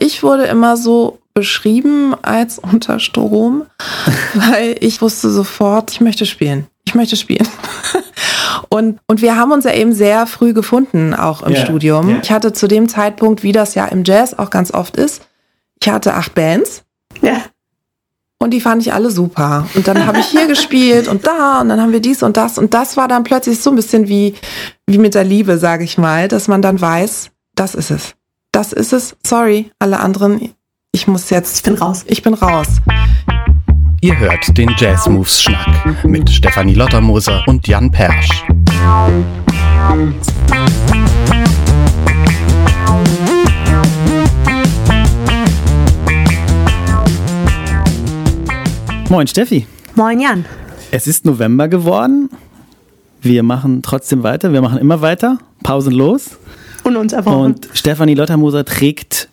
ich wurde immer so beschrieben als unter Strom, weil ich wusste sofort, ich möchte spielen. Ich möchte spielen. Und, und wir haben uns ja eben sehr früh gefunden, auch im yeah, Studium. Yeah. Ich hatte zu dem Zeitpunkt, wie das ja im Jazz auch ganz oft ist, ich hatte acht Bands. Ja. Und die fand ich alle super. Und dann habe ich hier gespielt und da und dann haben wir dies und das. Und das war dann plötzlich so ein bisschen wie, wie mit der Liebe, sage ich mal, dass man dann weiß, das ist es. Das ist es. Sorry, alle anderen. Ich muss jetzt. Ich bin raus. Ich bin raus. Ihr hört den Jazz Moves Schnack mit Stefanie Lottermoser und Jan Persch. Moin Steffi. Moin Jan. Es ist November geworden. Wir machen trotzdem weiter. Wir machen immer weiter. Pausenlos. Und uns einfach. Und Stefanie Lottermoser trägt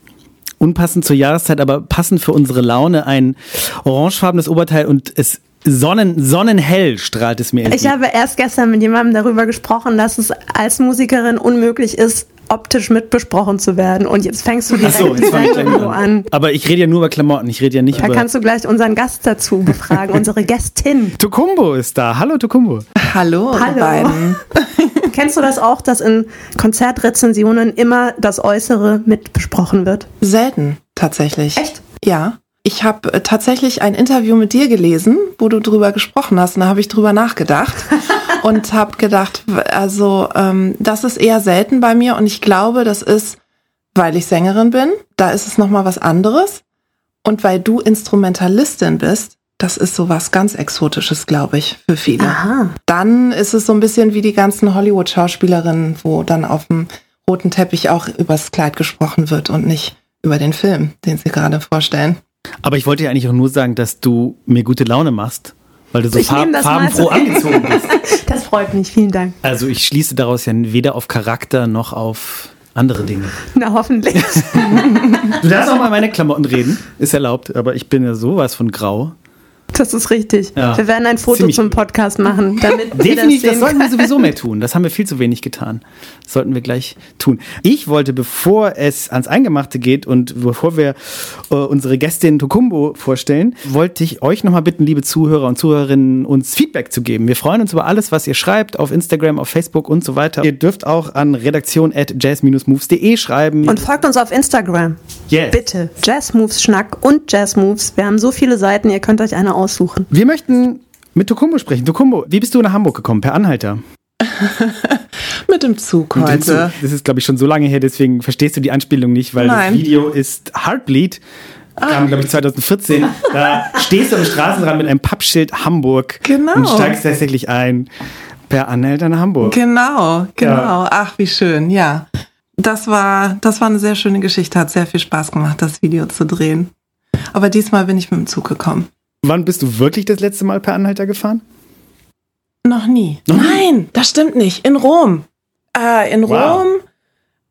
unpassend zur Jahreszeit, aber passend für unsere Laune ein orangefarbenes Oberteil und es Sonnen, sonnenhell strahlt es mir entgegen. Ich habe erst gestern mit jemandem darüber gesprochen, dass es als Musikerin unmöglich ist, optisch mitbesprochen zu werden. Und jetzt fängst du direkt so, jetzt an. Aber ich rede ja nur über Klamotten, ich rede ja nicht da über... Da kannst du gleich unseren Gast dazu befragen, unsere Gästin. Tukumbo ist da. Hallo Tukumbo. Hallo, Hallo. beiden. Kennst du das auch, dass in Konzertrezensionen immer das Äußere mitbesprochen wird? Selten, tatsächlich. Echt? Ja. Ich habe äh, tatsächlich ein Interview mit dir gelesen, wo du drüber gesprochen hast. Und da habe ich drüber nachgedacht und habe gedacht, also ähm, das ist eher selten bei mir. Und ich glaube, das ist, weil ich Sängerin bin. Da ist es noch mal was anderes. Und weil du Instrumentalistin bist, das ist so was ganz Exotisches, glaube ich, für viele. Aha. Dann ist es so ein bisschen wie die ganzen Hollywood-Schauspielerinnen, wo dann auf dem roten Teppich auch übers Kleid gesprochen wird und nicht über den Film, den sie gerade vorstellen. Aber ich wollte ja eigentlich auch nur sagen, dass du mir gute Laune machst, weil du so farb farbenfroh angezogen bist. Das freut mich, vielen Dank. Also ich schließe daraus ja weder auf Charakter noch auf andere Dinge. Na, hoffentlich. du darfst auch mal meine Klamotten reden, ist erlaubt, aber ich bin ja sowas von grau. Das ist richtig. Ja. Wir werden ein Foto Ziemlich zum Podcast machen. Damit Definitiv, das, das sollten wir sowieso mehr tun. Das haben wir viel zu wenig getan. Das sollten wir gleich tun. Ich wollte, bevor es ans Eingemachte geht und bevor wir äh, unsere Gästin Tokumbo vorstellen, wollte ich euch nochmal bitten, liebe Zuhörer und Zuhörerinnen, uns Feedback zu geben. Wir freuen uns über alles, was ihr schreibt auf Instagram, auf Facebook und so weiter. Ihr dürft auch an redaktion.jazz-moves.de schreiben. Und folgt uns auf Instagram. Yes. Bitte. Jazz Moves Schnack und Jazz Moves. Wir haben so viele Seiten, ihr könnt euch eine aussuchen. Wir möchten mit Tokumbo sprechen. Tokumbo, wie bist du nach Hamburg gekommen? Per Anhalter? mit dem Zug heute. Dem Zug. Das ist, glaube ich, schon so lange her, deswegen verstehst du die Anspielung nicht, weil Nein. das Video ist Heartbleed. Kam, glaube ich, 2014. Da stehst du am Straßenrand mit einem Pappschild Hamburg genau. und steigst tatsächlich ein per Anhälter nach Hamburg. Genau, genau. Ja. Ach, wie schön, ja. Das war, das war eine sehr schöne Geschichte. Hat sehr viel Spaß gemacht, das Video zu drehen. Aber diesmal bin ich mit dem Zug gekommen. Wann bist du wirklich das letzte Mal per Anhalter gefahren? Noch nie. Noch Nein, nie? das stimmt nicht. In Rom. Äh, in wow. Rom.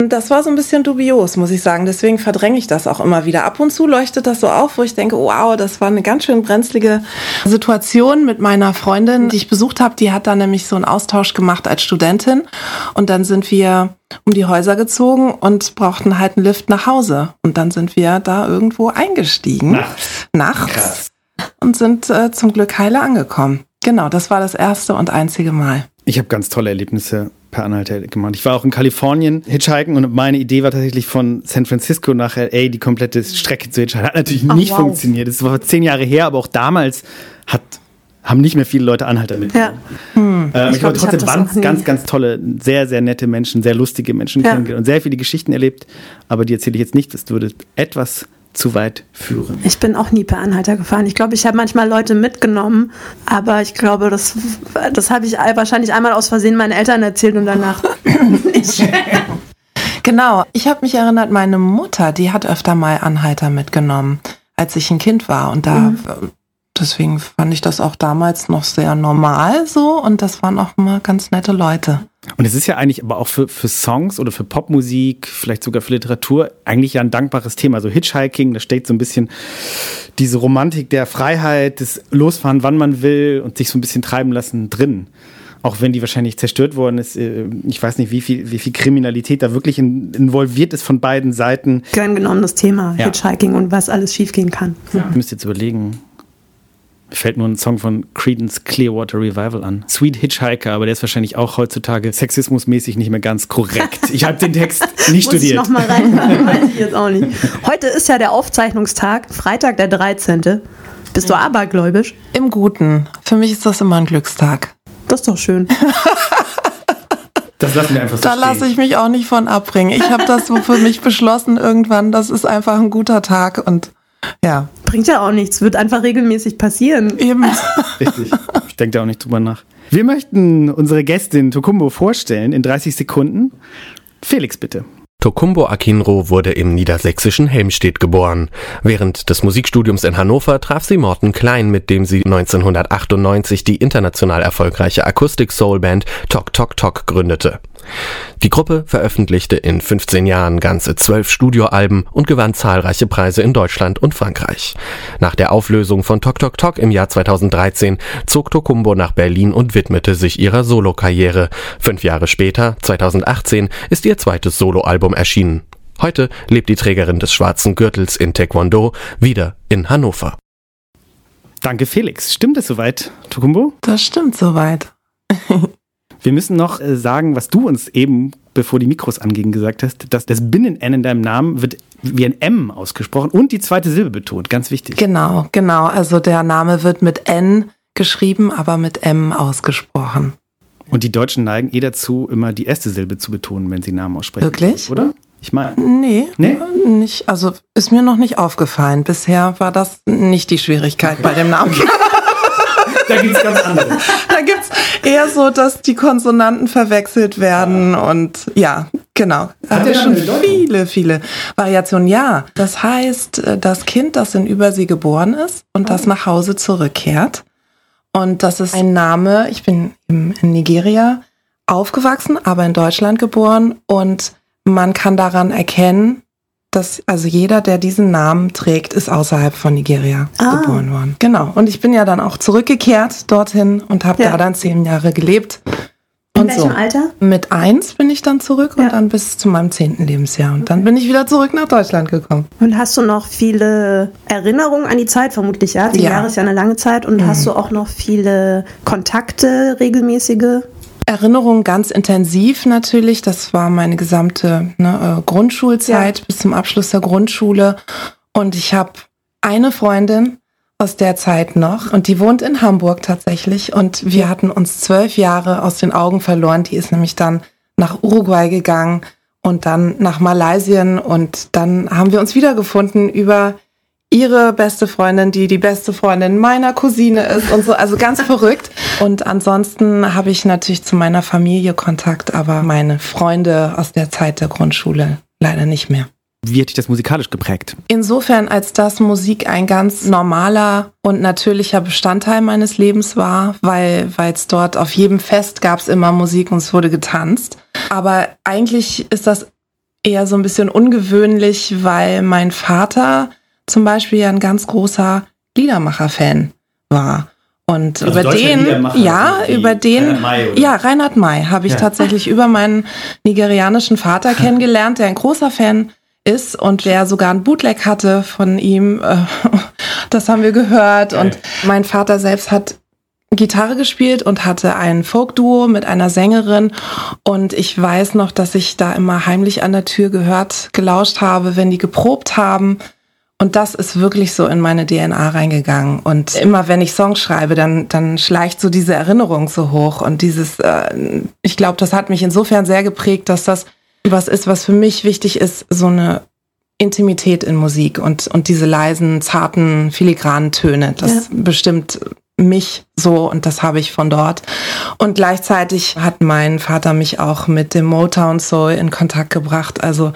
Das war so ein bisschen dubios, muss ich sagen. Deswegen verdränge ich das auch immer wieder. Ab und zu leuchtet das so auf, wo ich denke, wow, das war eine ganz schön brenzlige Situation mit meiner Freundin, die ich besucht habe. Die hat da nämlich so einen Austausch gemacht als Studentin. Und dann sind wir um die Häuser gezogen und brauchten halt einen Lift nach Hause. Und dann sind wir da irgendwo eingestiegen. Nachts. Nachts. Krass und sind äh, zum Glück heile angekommen. Genau, das war das erste und einzige Mal. Ich habe ganz tolle Erlebnisse per Anhalter gemacht. Ich war auch in Kalifornien hitchhiken und meine Idee war tatsächlich von San Francisco nach LA die komplette Strecke zu hitchhiken. Hat natürlich Ach, nicht wow. funktioniert. Das war zehn Jahre her, aber auch damals hat haben nicht mehr viele Leute Anhalter mitgenommen. Ja. Hm. Ähm, ich, ich habe trotzdem ganz, ganz, ganz tolle, sehr, sehr nette Menschen, sehr lustige Menschen ja. kennengelernt und sehr viele Geschichten erlebt. Aber die erzähle ich jetzt nicht. Das würde etwas zu weit führen. Ich bin auch nie per Anhalter gefahren. Ich glaube, ich habe manchmal Leute mitgenommen, aber ich glaube, das, das habe ich wahrscheinlich einmal aus Versehen meinen Eltern erzählt und danach nicht. Genau, ich habe mich erinnert, meine Mutter, die hat öfter mal Anhalter mitgenommen, als ich ein Kind war. Und da mhm deswegen fand ich das auch damals noch sehr normal so und das waren auch immer ganz nette Leute. Und es ist ja eigentlich aber auch für, für Songs oder für Popmusik, vielleicht sogar für Literatur, eigentlich ja ein dankbares Thema. So Hitchhiking, da steht so ein bisschen diese Romantik der Freiheit, das Losfahren, wann man will und sich so ein bisschen treiben lassen drin. auch wenn die wahrscheinlich zerstört worden ist. Äh, ich weiß nicht, wie viel, wie viel Kriminalität da wirklich in, involviert ist von beiden Seiten. Gern genommenes Thema, ja. Hitchhiking und was alles schiefgehen kann. Ja. Ihr müsst jetzt überlegen. Mir fällt nur ein Song von Credence Clearwater Revival an. Sweet Hitchhiker, aber der ist wahrscheinlich auch heutzutage sexismusmäßig nicht mehr ganz korrekt. Ich habe den Text nicht Muss studiert. Ich noch mal rein, weiß ich jetzt auch nicht. Heute ist ja der Aufzeichnungstag, Freitag der 13. Bist du abergläubisch? Im Guten. Für mich ist das immer ein Glückstag. Das ist doch schön. Das lassen wir einfach so Da lasse ich mich auch nicht von abbringen. Ich habe das so für mich beschlossen irgendwann. Das ist einfach ein guter Tag und ja. Bringt ja auch nichts, wird einfach regelmäßig passieren. Eben. Richtig. Ich denke da auch nicht drüber nach. Wir möchten unsere Gästin Tokumbo vorstellen in 30 Sekunden. Felix, bitte. Tokumbo Akinro wurde im niedersächsischen Helmstedt geboren. Während des Musikstudiums in Hannover traf sie Morten Klein, mit dem sie 1998 die international erfolgreiche Akustik-Soul-Band Tok Tok Tok gründete. Die Gruppe veröffentlichte in 15 Jahren ganze zwölf Studioalben und gewann zahlreiche Preise in Deutschland und Frankreich. Nach der Auflösung von Tok Tok Tok im Jahr 2013 zog Tokumbo nach Berlin und widmete sich ihrer Solokarriere. Fünf Jahre später, 2018, ist ihr zweites Soloalbum erschienen. Heute lebt die Trägerin des schwarzen Gürtels in Taekwondo wieder in Hannover. Danke, Felix. Stimmt es soweit, Tokumbo? Das stimmt soweit. Wir müssen noch äh, sagen, was du uns eben, bevor die Mikros angingen, gesagt hast, dass das Binnen-N in deinem Namen wird wie ein M ausgesprochen und die zweite Silbe betont. Ganz wichtig. Genau, genau. Also der Name wird mit N geschrieben, aber mit M ausgesprochen. Und die Deutschen neigen eh dazu, immer die erste Silbe zu betonen, wenn sie Namen aussprechen. Wirklich? Oder? Ich meine. Nee, nee, nicht. Also ist mir noch nicht aufgefallen. Bisher war das nicht die Schwierigkeit okay. bei dem Namen. da gibt es ganz andere. Da gibt es eher so, dass die Konsonanten verwechselt werden ja. und ja, genau. Da haben wir schon viele, viele Variationen. Ja, das heißt, äh, das Kind, das in Übersee geboren ist und das nach Hause zurückkehrt. Und das ist ein Name, ich bin in Nigeria aufgewachsen, aber in Deutschland geboren und man kann daran erkennen, dass also jeder, der diesen Namen trägt, ist außerhalb von Nigeria ah. geboren worden. Genau. Und ich bin ja dann auch zurückgekehrt dorthin und habe ja. da dann zehn Jahre gelebt. In welchem so. Alter? Mit eins bin ich dann zurück ja. und dann bis zu meinem zehnten Lebensjahr. Und dann bin ich wieder zurück nach Deutschland gekommen. Und hast du noch viele Erinnerungen an die Zeit, vermutlich ja? Zehn ja. Jahre ist ja eine lange Zeit. Und mhm. hast du auch noch viele Kontakte, regelmäßige? Erinnerung ganz intensiv natürlich. Das war meine gesamte ne, äh, Grundschulzeit ja. bis zum Abschluss der Grundschule. Und ich habe eine Freundin aus der Zeit noch und die wohnt in Hamburg tatsächlich. Und wir hatten uns zwölf Jahre aus den Augen verloren. Die ist nämlich dann nach Uruguay gegangen und dann nach Malaysia und dann haben wir uns wiedergefunden über ihre beste Freundin, die die beste Freundin meiner Cousine ist und so, also ganz verrückt. Und ansonsten habe ich natürlich zu meiner Familie Kontakt, aber meine Freunde aus der Zeit der Grundschule leider nicht mehr. Wie hat dich das musikalisch geprägt? Insofern, als das Musik ein ganz normaler und natürlicher Bestandteil meines Lebens war, weil es dort auf jedem Fest gab es immer Musik und es wurde getanzt. Aber eigentlich ist das eher so ein bisschen ungewöhnlich, weil mein Vater zum Beispiel ja ein ganz großer Liedermacher-Fan war. Und also über den, ja, über den, Reinhard May, ja, Reinhard May habe ich ja. tatsächlich über meinen nigerianischen Vater kennengelernt, der ein großer Fan ist und der sogar ein Bootleg hatte von ihm. Das haben wir gehört. Okay. Und mein Vater selbst hat Gitarre gespielt und hatte ein Folkduo mit einer Sängerin. Und ich weiß noch, dass ich da immer heimlich an der Tür gehört, gelauscht habe, wenn die geprobt haben und das ist wirklich so in meine DNA reingegangen. Und immer wenn ich Songs schreibe, dann, dann schleicht so diese Erinnerung so hoch. Und dieses, äh, ich glaube, das hat mich insofern sehr geprägt, dass das was ist, was für mich wichtig ist, so eine Intimität in Musik und, und diese leisen, zarten, filigranen Töne. Das ja. bestimmt mich so und das habe ich von dort. Und gleichzeitig hat mein Vater mich auch mit dem Motown Soul in Kontakt gebracht. Also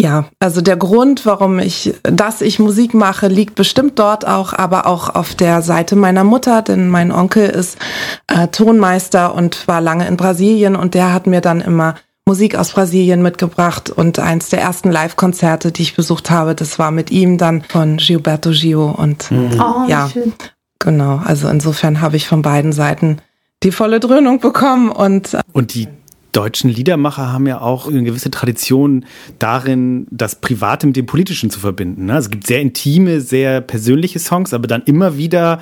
ja, also der Grund, warum ich, dass ich Musik mache, liegt bestimmt dort auch, aber auch auf der Seite meiner Mutter, denn mein Onkel ist äh, Tonmeister und war lange in Brasilien und der hat mir dann immer Musik aus Brasilien mitgebracht und eins der ersten Live-Konzerte, die ich besucht habe, das war mit ihm dann von Gilberto Gio und mhm. oh, ja, schön. genau. Also insofern habe ich von beiden Seiten die volle Dröhnung bekommen und äh, und die deutschen Liedermacher haben ja auch eine gewisse Tradition darin, das Private mit dem Politischen zu verbinden. Ne? Also es gibt sehr intime, sehr persönliche Songs, aber dann immer wieder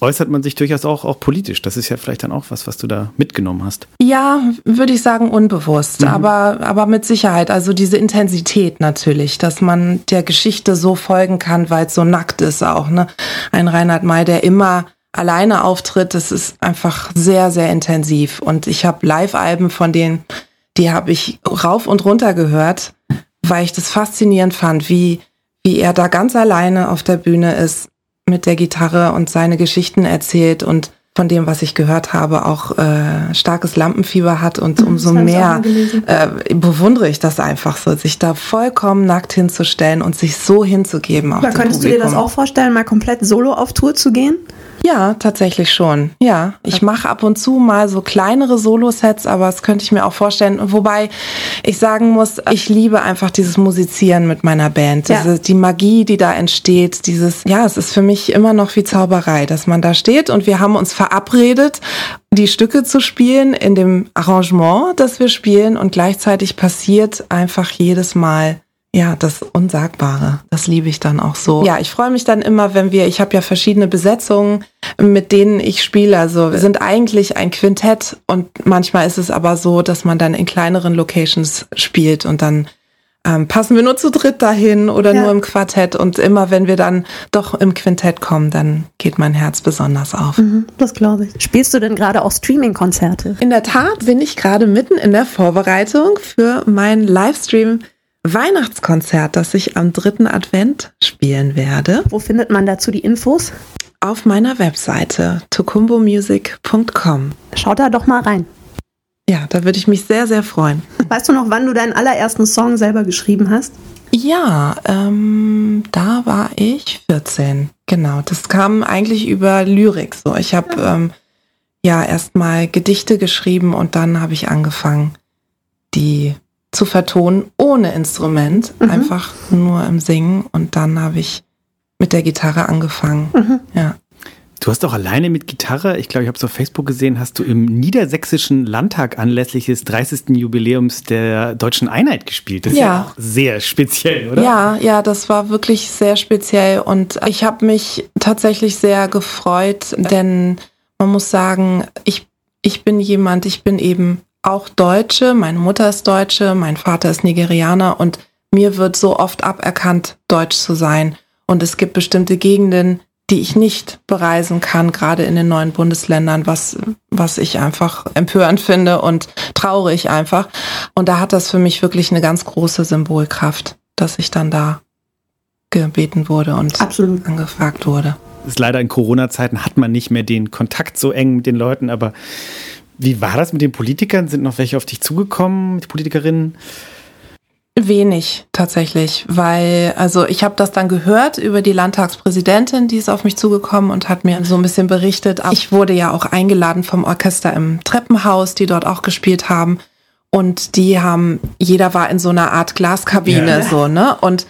äußert man sich durchaus auch, auch politisch. Das ist ja vielleicht dann auch was, was du da mitgenommen hast. Ja, würde ich sagen, unbewusst, mhm. aber, aber mit Sicherheit. Also diese Intensität natürlich, dass man der Geschichte so folgen kann, weil es so nackt ist auch. Ne? Ein Reinhard May, der immer alleine auftritt, das ist einfach sehr, sehr intensiv. Und ich habe Live-Alben von denen, die habe ich rauf und runter gehört, weil ich das faszinierend fand, wie, wie er da ganz alleine auf der Bühne ist mit der Gitarre und seine Geschichten erzählt und von dem, was ich gehört habe, auch äh, starkes Lampenfieber hat und mhm, umso mehr äh, bewundere ich das einfach so, sich da vollkommen nackt hinzustellen und sich so hinzugeben. Auch könntest Publikum. du dir das auch vorstellen, mal komplett solo auf Tour zu gehen? Ja, tatsächlich schon. Ja, ich mache ab und zu mal so kleinere Solo-Sets, aber das könnte ich mir auch vorstellen. Wobei ich sagen muss, ich liebe einfach dieses Musizieren mit meiner Band. Ja. Diese, die Magie, die da entsteht, dieses, ja, es ist für mich immer noch wie Zauberei, dass man da steht und wir haben uns verabredet, die Stücke zu spielen in dem Arrangement, das wir spielen und gleichzeitig passiert einfach jedes Mal ja, das Unsagbare. Das liebe ich dann auch so. Ja, ich freue mich dann immer, wenn wir, ich habe ja verschiedene Besetzungen, mit denen ich spiele. Also wir sind eigentlich ein Quintett und manchmal ist es aber so, dass man dann in kleineren Locations spielt und dann ähm, passen wir nur zu dritt dahin oder ja. nur im Quartett. Und immer wenn wir dann doch im Quintett kommen, dann geht mein Herz besonders auf. Mhm, das glaube ich. Spielst du denn gerade auch Streaming-Konzerte? In der Tat bin ich gerade mitten in der Vorbereitung für meinen Livestream Weihnachtskonzert, das ich am dritten Advent spielen werde. Wo findet man dazu die Infos? Auf meiner Webseite tokumbomusic.com. Schaut da doch mal rein. Ja, da würde ich mich sehr, sehr freuen. Weißt du noch, wann du deinen allerersten Song selber geschrieben hast? Ja, ähm, da war ich 14. Genau, das kam eigentlich über Lyrik. So, ich habe ähm, ja erstmal Gedichte geschrieben und dann habe ich angefangen, die zu vertonen ohne Instrument, mhm. einfach nur im Singen. Und dann habe ich mit der Gitarre angefangen. Mhm. Ja. Du hast auch alleine mit Gitarre, ich glaube, ich habe es auf Facebook gesehen, hast du im Niedersächsischen Landtag anlässlich des 30. Jubiläums der Deutschen Einheit gespielt. Das ist ja, ja auch sehr speziell, oder? Ja, ja, das war wirklich sehr speziell und ich habe mich tatsächlich sehr gefreut, denn man muss sagen, ich, ich bin jemand, ich bin eben auch Deutsche, meine Mutter ist Deutsche, mein Vater ist Nigerianer und mir wird so oft aberkannt, Deutsch zu sein. Und es gibt bestimmte Gegenden, die ich nicht bereisen kann, gerade in den neuen Bundesländern, was, was ich einfach empörend finde und traurig einfach. Und da hat das für mich wirklich eine ganz große Symbolkraft, dass ich dann da gebeten wurde und Absolut. angefragt wurde. ist leider in Corona-Zeiten hat man nicht mehr den Kontakt so eng mit den Leuten, aber wie war das mit den Politikern? Sind noch welche auf dich zugekommen, mit Politikerinnen? Wenig tatsächlich, weil also ich habe das dann gehört über die Landtagspräsidentin, die ist auf mich zugekommen und hat mir so ein bisschen berichtet. Ich wurde ja auch eingeladen vom Orchester im Treppenhaus, die dort auch gespielt haben und die haben, jeder war in so einer Art Glaskabine ja. so ne und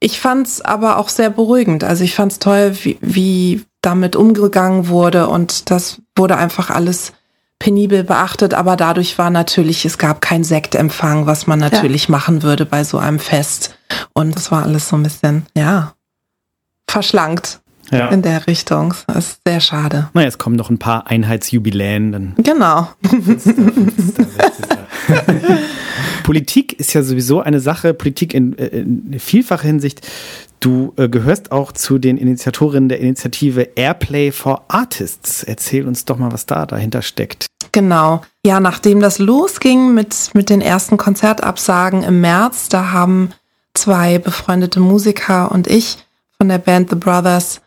ich fand's aber auch sehr beruhigend. Also ich fand's toll, wie, wie damit umgegangen wurde und das wurde einfach alles penibel beachtet, aber dadurch war natürlich, es gab kein Sektempfang, was man natürlich ja. machen würde bei so einem Fest. Und es war alles so ein bisschen, ja, verschlankt. Ja. In der Richtung. Das ist sehr schade. Na, jetzt kommen noch ein paar Einheitsjubiläen. Dann genau. Politik ist ja sowieso eine Sache, Politik in, äh, in vielfacher Hinsicht Du äh, gehörst auch zu den Initiatorinnen der Initiative Airplay for Artists. Erzähl uns doch mal, was da dahinter steckt. Genau. Ja, nachdem das losging mit, mit den ersten Konzertabsagen im März, da haben zwei befreundete Musiker und ich von der Band The Brothers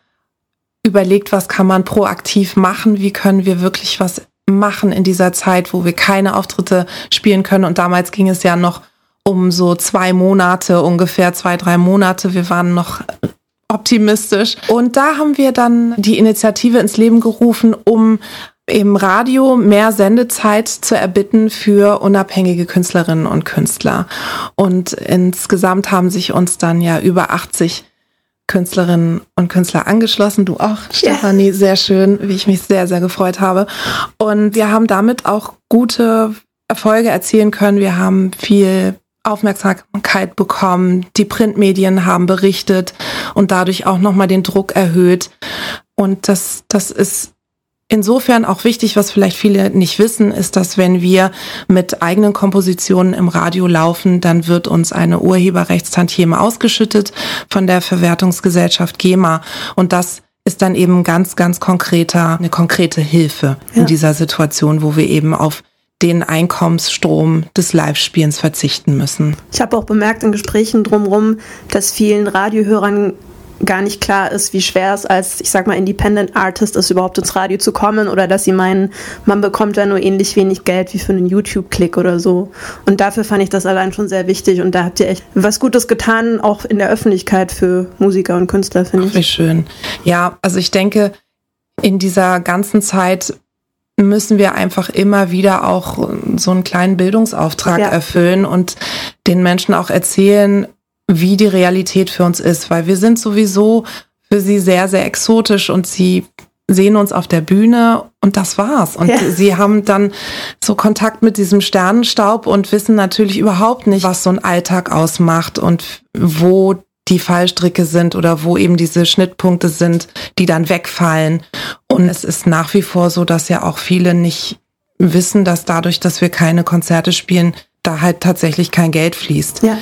überlegt, was kann man proaktiv machen, wie können wir wirklich was machen in dieser Zeit, wo wir keine Auftritte spielen können. Und damals ging es ja noch um so zwei Monate, ungefähr zwei, drei Monate. Wir waren noch optimistisch. Und da haben wir dann die Initiative ins Leben gerufen, um im Radio mehr Sendezeit zu erbitten für unabhängige Künstlerinnen und Künstler. Und insgesamt haben sich uns dann ja über 80 Künstlerinnen und Künstler angeschlossen. Du auch, Stefanie, yeah. sehr schön, wie ich mich sehr, sehr gefreut habe. Und wir haben damit auch gute Erfolge erzielen können. Wir haben viel Aufmerksamkeit bekommen. Die Printmedien haben berichtet und dadurch auch nochmal den Druck erhöht. Und das, das ist insofern auch wichtig, was vielleicht viele nicht wissen, ist, dass wenn wir mit eigenen Kompositionen im Radio laufen, dann wird uns eine Urheberrechtstantieme ausgeschüttet von der Verwertungsgesellschaft GEMA. Und das ist dann eben ganz, ganz konkreter, eine konkrete Hilfe ja. in dieser Situation, wo wir eben auf den Einkommensstrom des Live-Spielens verzichten müssen. Ich habe auch bemerkt in Gesprächen drumherum, dass vielen Radiohörern gar nicht klar ist, wie schwer es als, ich sag mal, Independent Artist ist, überhaupt ins Radio zu kommen oder dass sie meinen, man bekommt da nur ähnlich wenig Geld wie für einen YouTube-Klick oder so. Und dafür fand ich das allein schon sehr wichtig und da habt ihr echt was Gutes getan, auch in der Öffentlichkeit für Musiker und Künstler, finde ich. Wie schön. Ja, also ich denke, in dieser ganzen Zeit müssen wir einfach immer wieder auch so einen kleinen Bildungsauftrag ja. erfüllen und den Menschen auch erzählen, wie die Realität für uns ist, weil wir sind sowieso für sie sehr, sehr exotisch und sie sehen uns auf der Bühne und das war's. Und ja. sie haben dann so Kontakt mit diesem Sternenstaub und wissen natürlich überhaupt nicht, was so ein Alltag ausmacht und wo die Fallstricke sind oder wo eben diese Schnittpunkte sind, die dann wegfallen. Und es ist nach wie vor so, dass ja auch viele nicht wissen, dass dadurch, dass wir keine Konzerte spielen, da halt tatsächlich kein Geld fließt. Ja.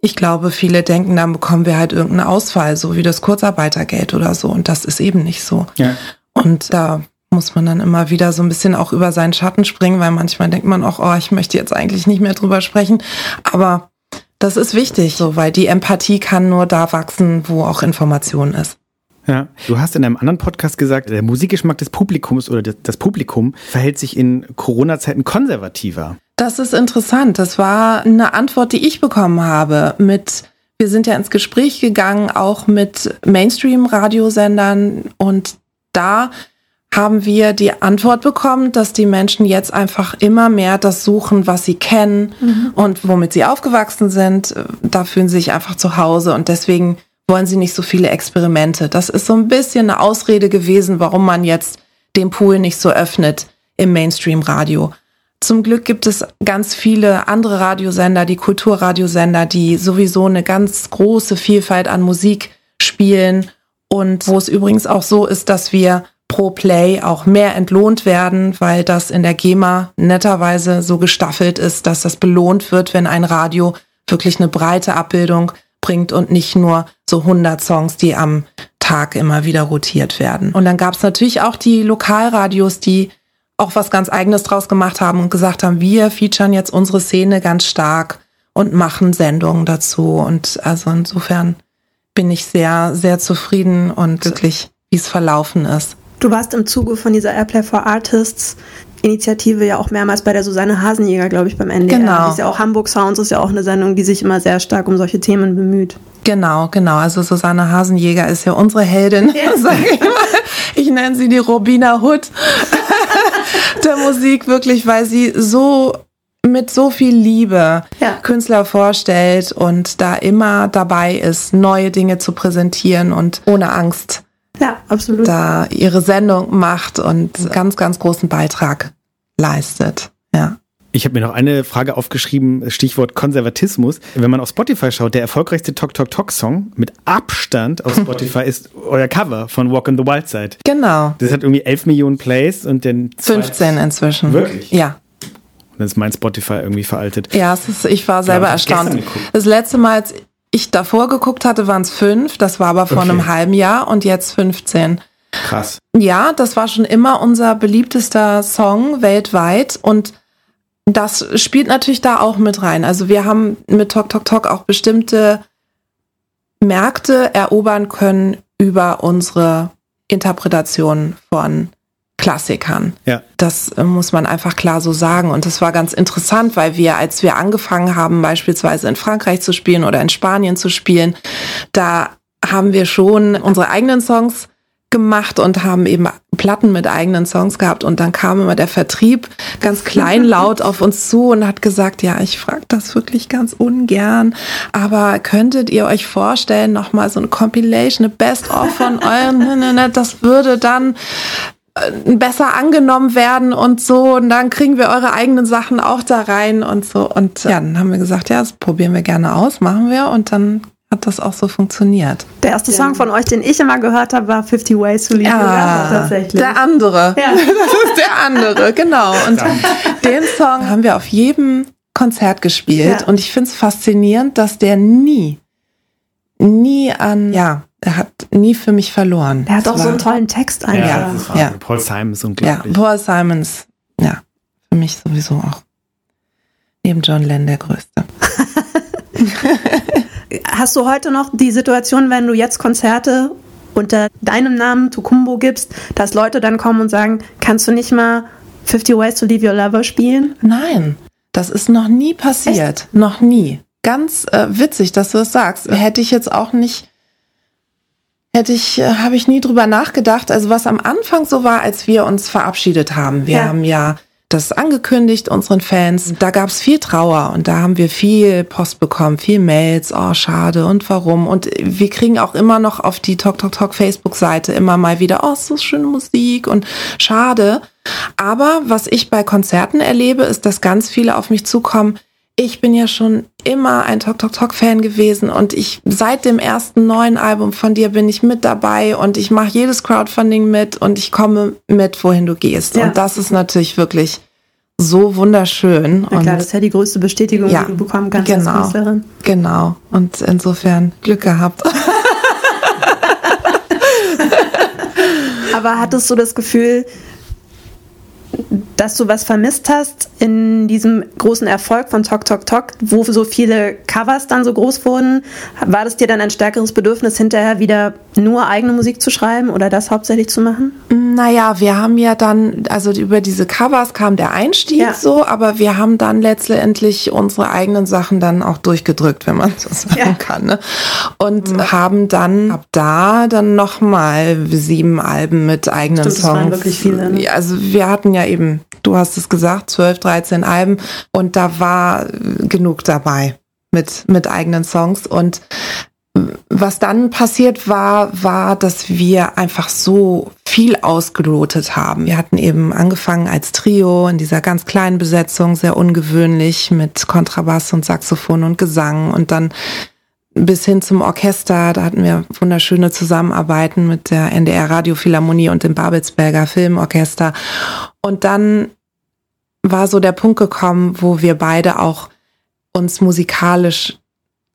Ich glaube, viele denken, dann bekommen wir halt irgendeinen Ausfall, so wie das Kurzarbeitergeld oder so. Und das ist eben nicht so. Ja. Und da muss man dann immer wieder so ein bisschen auch über seinen Schatten springen, weil manchmal denkt man auch, oh, ich möchte jetzt eigentlich nicht mehr drüber sprechen. Aber das ist wichtig, so, weil die Empathie kann nur da wachsen, wo auch Information ist. Ja, du hast in einem anderen Podcast gesagt, der Musikgeschmack des Publikums oder das Publikum verhält sich in Corona-Zeiten konservativer. Das ist interessant. Das war eine Antwort, die ich bekommen habe mit wir sind ja ins Gespräch gegangen, auch mit Mainstream-Radiosendern und da haben wir die Antwort bekommen, dass die Menschen jetzt einfach immer mehr das suchen, was sie kennen mhm. und womit sie aufgewachsen sind. Da fühlen sie sich einfach zu Hause und deswegen wollen sie nicht so viele Experimente. Das ist so ein bisschen eine Ausrede gewesen, warum man jetzt den Pool nicht so öffnet im Mainstream-Radio. Zum Glück gibt es ganz viele andere Radiosender, die Kulturradiosender, die sowieso eine ganz große Vielfalt an Musik spielen und wo es übrigens auch so ist, dass wir pro Play auch mehr entlohnt werden, weil das in der GEMA netterweise so gestaffelt ist, dass das belohnt wird, wenn ein Radio wirklich eine breite Abbildung bringt und nicht nur so 100 Songs, die am Tag immer wieder rotiert werden. Und dann gab es natürlich auch die Lokalradios, die auch was ganz eigenes draus gemacht haben und gesagt haben, wir featuren jetzt unsere Szene ganz stark und machen Sendungen dazu. Und also insofern bin ich sehr, sehr zufrieden und glücklich, wie es verlaufen ist. Du warst im Zuge von dieser Airplay for Artists Initiative ja auch mehrmals bei der Susanne Hasenjäger, glaube ich, beim NDR. Genau. Die ist ja auch Hamburg Sounds, ist ja auch eine Sendung, die sich immer sehr stark um solche Themen bemüht. Genau, genau. Also Susanne Hasenjäger ist ja unsere Heldin, ja. sage ich mal. Ich nenne sie die Robina Hood der Musik, wirklich, weil sie so mit so viel Liebe ja. Künstler vorstellt und da immer dabei ist, neue Dinge zu präsentieren und ohne Angst ja, absolut. da ihre Sendung macht und ganz, ganz großen Beitrag leistet. Ja. Ich habe mir noch eine Frage aufgeschrieben, Stichwort Konservatismus. Wenn man auf Spotify schaut, der erfolgreichste Talk Talk Talk Song mit Abstand auf Spotify ist euer Cover von Walk on the Wild Side. Genau. Das hat irgendwie 11 Millionen Plays und den 15 inzwischen. Wirklich? Ja. Dann ist mein Spotify irgendwie veraltet. Ja, ist, ich war selber ja, erstaunt. Das letzte Mal, als ich davor geguckt hatte, waren es fünf. Das war aber vor okay. einem halben Jahr und jetzt 15. Krass. Ja, das war schon immer unser beliebtester Song weltweit und das spielt natürlich da auch mit rein. Also wir haben mit Tok Tok Tok auch bestimmte Märkte erobern können über unsere Interpretation von Klassikern. Ja. Das äh, muss man einfach klar so sagen. Und das war ganz interessant, weil wir, als wir angefangen haben, beispielsweise in Frankreich zu spielen oder in Spanien zu spielen, da haben wir schon unsere eigenen Songs gemacht und haben eben Platten mit eigenen Songs gehabt und dann kam immer der Vertrieb ganz kleinlaut auf uns zu und hat gesagt, ja, ich frage das wirklich ganz ungern, aber könntet ihr euch vorstellen, nochmal so eine Compilation, eine Best-of von euren, ne, ne, ne, das würde dann äh, besser angenommen werden und so und dann kriegen wir eure eigenen Sachen auch da rein und so und ja, dann haben wir gesagt, ja, das probieren wir gerne aus, machen wir und dann hat das auch so funktioniert. Der erste Song von euch, den ich immer gehört habe, war 50 Ways to Leave ja, Your tatsächlich. Der andere. Ja. Das ist der andere, genau. Und den Song haben wir auf jedem Konzert gespielt. Ja. Und ich finde es faszinierend, dass der nie, nie an, ja, er hat nie für mich verloren. Er hat auch so einen tollen Text einfach. Ja, das ja. Paul Simons unglaublich. Ja, Paul Simons, ja, für mich sowieso auch. Neben John Lennon der Größte. Hast du heute noch die Situation, wenn du jetzt Konzerte unter deinem Namen Tukumbo gibst, dass Leute dann kommen und sagen, kannst du nicht mal 50 Ways to Leave Your Lover spielen? Nein, das ist noch nie passiert. Echt? Noch nie. Ganz äh, witzig, dass du das sagst. Hätte ich jetzt auch nicht, hätte ich, äh, habe ich nie drüber nachgedacht. Also was am Anfang so war, als wir uns verabschiedet haben. Wir ja. haben ja das angekündigt unseren Fans. Da gab es viel Trauer und da haben wir viel Post bekommen, viel Mails, oh schade und warum. Und wir kriegen auch immer noch auf die Talk Talk Talk Facebook-Seite immer mal wieder, oh, so schöne Musik und schade. Aber was ich bei Konzerten erlebe, ist, dass ganz viele auf mich zukommen, ich bin ja schon immer ein Talk Talk Talk Fan gewesen und ich seit dem ersten neuen Album von dir bin ich mit dabei und ich mache jedes Crowdfunding mit und ich komme mit, wohin du gehst. Ja. Und das ist natürlich wirklich so wunderschön. Na klar, und das ist ja die größte Bestätigung, ja, die du bekommen kannst genau, als Künstlerin. Genau. Und insofern Glück gehabt. Aber hattest du das Gefühl, dass du was vermisst hast in diesem großen Erfolg von Talk Talk Talk, wo so viele Covers dann so groß wurden? War das dir dann ein stärkeres Bedürfnis, hinterher wieder nur eigene Musik zu schreiben oder das hauptsächlich zu machen? Naja, wir haben ja dann, also über diese Covers kam der Einstieg ja. so, aber wir haben dann letztendlich unsere eigenen Sachen dann auch durchgedrückt, wenn man das sagen ja. kann. Ne? Und mhm. haben dann ab da dann nochmal sieben Alben mit eigenen Stimmt, Songs. Das waren wirklich viele. Ne? Also wir hatten ja eben, du hast es gesagt, 12, 13 Alben und da war genug dabei mit, mit eigenen Songs und was dann passiert war, war, dass wir einfach so viel ausgelotet haben. Wir hatten eben angefangen als Trio in dieser ganz kleinen Besetzung, sehr ungewöhnlich mit Kontrabass und Saxophon und Gesang und dann bis hin zum Orchester. Da hatten wir wunderschöne Zusammenarbeiten mit der NDR Radiophilharmonie und dem Babelsberger Filmorchester. Und dann war so der Punkt gekommen, wo wir beide auch uns musikalisch